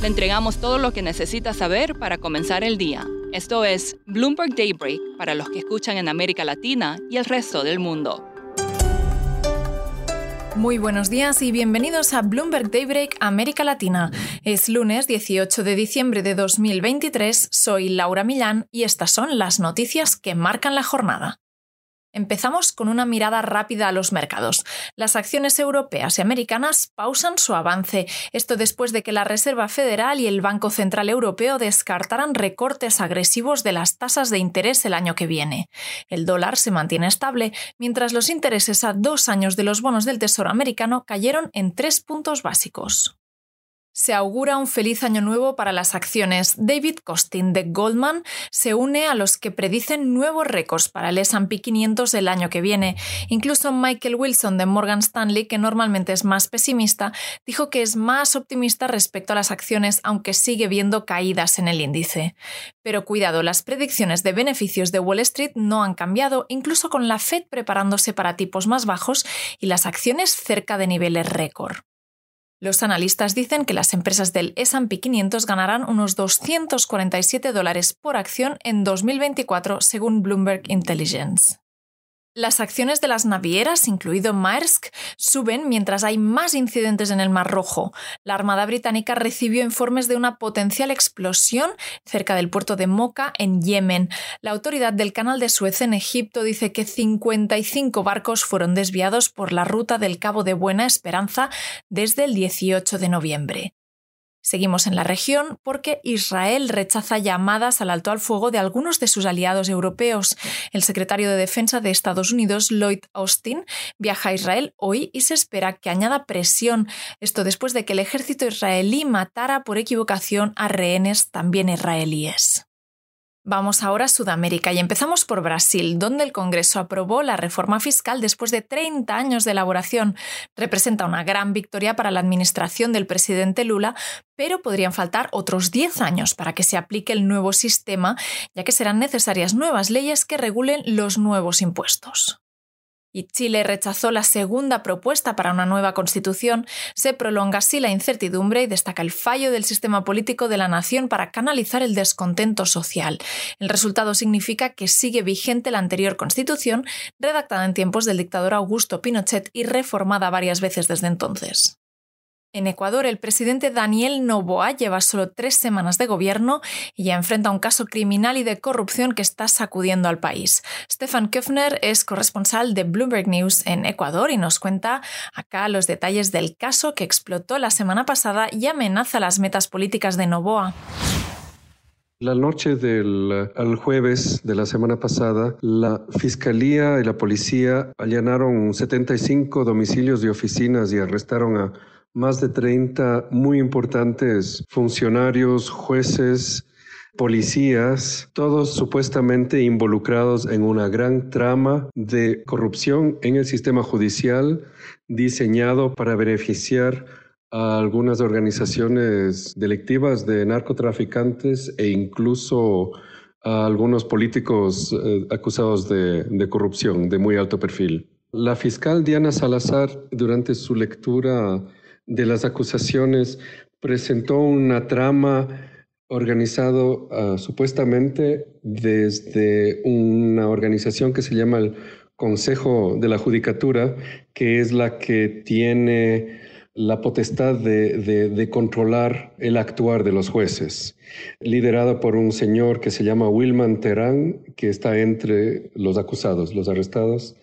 Le entregamos todo lo que necesita saber para comenzar el día. Esto es Bloomberg Daybreak para los que escuchan en América Latina y el resto del mundo. Muy buenos días y bienvenidos a Bloomberg Daybreak América Latina. Es lunes 18 de diciembre de 2023, soy Laura Millán y estas son las noticias que marcan la jornada. Empezamos con una mirada rápida a los mercados. Las acciones europeas y americanas pausan su avance, esto después de que la Reserva Federal y el Banco Central Europeo descartaran recortes agresivos de las tasas de interés el año que viene. El dólar se mantiene estable, mientras los intereses a dos años de los bonos del Tesoro americano cayeron en tres puntos básicos se augura un feliz año nuevo para las acciones. David Costin de Goldman se une a los que predicen nuevos récords para el S&P 500 el año que viene. Incluso Michael Wilson de Morgan Stanley, que normalmente es más pesimista, dijo que es más optimista respecto a las acciones, aunque sigue viendo caídas en el índice. Pero cuidado, las predicciones de beneficios de Wall Street no han cambiado, incluso con la Fed preparándose para tipos más bajos y las acciones cerca de niveles récord. Los analistas dicen que las empresas del S&P 500 ganarán unos 247 dólares por acción en 2024, según Bloomberg Intelligence. Las acciones de las navieras, incluido Maersk, suben mientras hay más incidentes en el Mar Rojo. La Armada Británica recibió informes de una potencial explosión cerca del puerto de Mocha, en Yemen. La autoridad del Canal de Suez en Egipto dice que 55 barcos fueron desviados por la ruta del Cabo de Buena Esperanza desde el 18 de noviembre. Seguimos en la región porque Israel rechaza llamadas al alto al fuego de algunos de sus aliados europeos. El secretario de Defensa de Estados Unidos, Lloyd Austin, viaja a Israel hoy y se espera que añada presión. Esto después de que el ejército israelí matara por equivocación a rehenes también israelíes. Vamos ahora a Sudamérica y empezamos por Brasil, donde el Congreso aprobó la reforma fiscal después de 30 años de elaboración. Representa una gran victoria para la administración del presidente Lula, pero podrían faltar otros 10 años para que se aplique el nuevo sistema, ya que serán necesarias nuevas leyes que regulen los nuevos impuestos y Chile rechazó la segunda propuesta para una nueva constitución, se prolonga así la incertidumbre y destaca el fallo del sistema político de la nación para canalizar el descontento social. El resultado significa que sigue vigente la anterior constitución, redactada en tiempos del dictador Augusto Pinochet y reformada varias veces desde entonces. En Ecuador, el presidente Daniel Noboa lleva solo tres semanas de gobierno y ya enfrenta un caso criminal y de corrupción que está sacudiendo al país. Stefan Köfner es corresponsal de Bloomberg News en Ecuador y nos cuenta acá los detalles del caso que explotó la semana pasada y amenaza las metas políticas de Noboa. La noche del jueves de la semana pasada, la Fiscalía y la policía allanaron 75 domicilios y oficinas y arrestaron a más de 30 muy importantes funcionarios, jueces, policías, todos supuestamente involucrados en una gran trama de corrupción en el sistema judicial diseñado para beneficiar a algunas organizaciones delictivas de narcotraficantes e incluso a algunos políticos eh, acusados de, de corrupción de muy alto perfil. La fiscal Diana Salazar, durante su lectura de las acusaciones presentó una trama organizado ah, supuestamente desde una organización que se llama el Consejo de la Judicatura, que es la que tiene la potestad de, controlar el actuar de los jueces, liderada por un señor que se llama Wilman Terán, que está entre los acusados, los arrestados,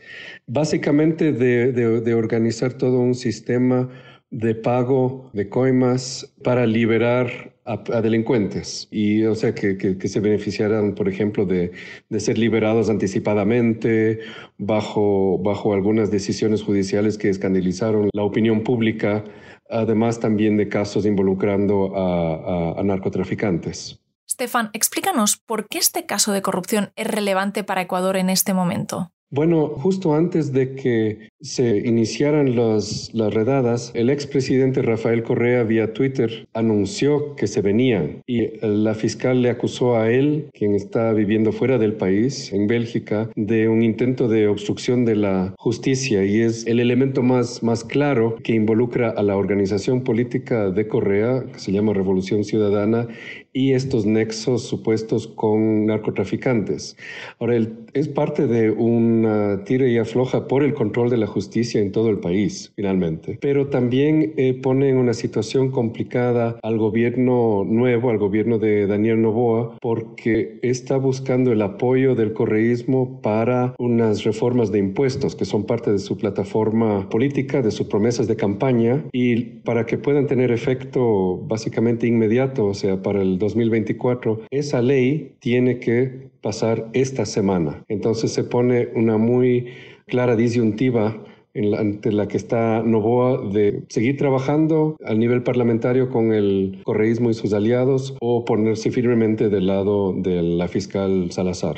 básicamente de organizar todo un sistema de pago de coimas para liberar a, delincuentes y o sea que, que, se beneficiaran por ejemplo de, de, ser liberados anticipadamente bajo, bajo algunas decisiones judiciales que escandalizaron la opinión pública además también de casos involucrando a narcotraficantes. Stefan, explícanos por qué este caso de corrupción es relevante para Ecuador en este momento. Bueno, justo antes de que se iniciaran las redadas, el expresidente Rafael Correa vía Twitter anunció que se venían y la fiscal le acusó a él, quien está viviendo fuera del país, en Bélgica, de un intento de obstrucción de la justicia y es el elemento más, más claro que involucra a la organización política de Correa, que se llama Revolución Ciudadana, y estos nexos supuestos con narcotraficantes. Ahora, es parte de una tira y afloja por el control de la justicia en todo el país, finalmente. Pero también eh, pone en una situación complicada al gobierno nuevo, al gobierno de Daniel Novoa, porque está buscando el apoyo del correísmo para unas reformas de impuestos que son parte de su plataforma política, de sus promesas de campaña, y para que puedan tener efecto básicamente inmediato, o sea, para el 2024, esa ley tiene que pasar esta semana. Entonces se pone una muy clara disyuntiva en ante la que está Novoa de seguir trabajando a nivel parlamentario con el correísmo y sus aliados o ponerse firmemente del lado de la fiscal Salazar.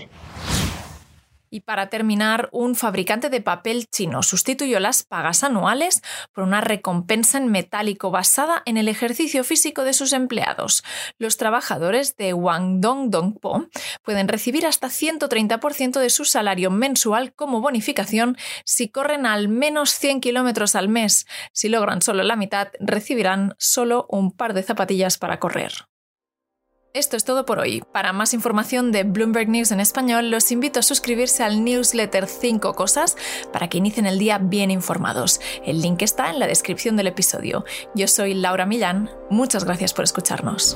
Y para terminar, un fabricante de papel chino sustituyó las pagas anuales por una recompensa en metálico basada en el ejercicio físico de sus empleados. Los trabajadores de Guangdong Dongpo pueden recibir hasta 130% de su salario mensual como bonificación si corren al menos 100 kilómetros al mes. Si logran solo la mitad, recibirán solo un par de zapatillas para correr. Esto es todo por hoy. Para más información de Bloomberg News en español, los invito a suscribirse al newsletter 5 cosas para que inicien el día bien informados. El link está en la descripción del episodio. Yo soy Laura Millán. Muchas gracias por escucharnos.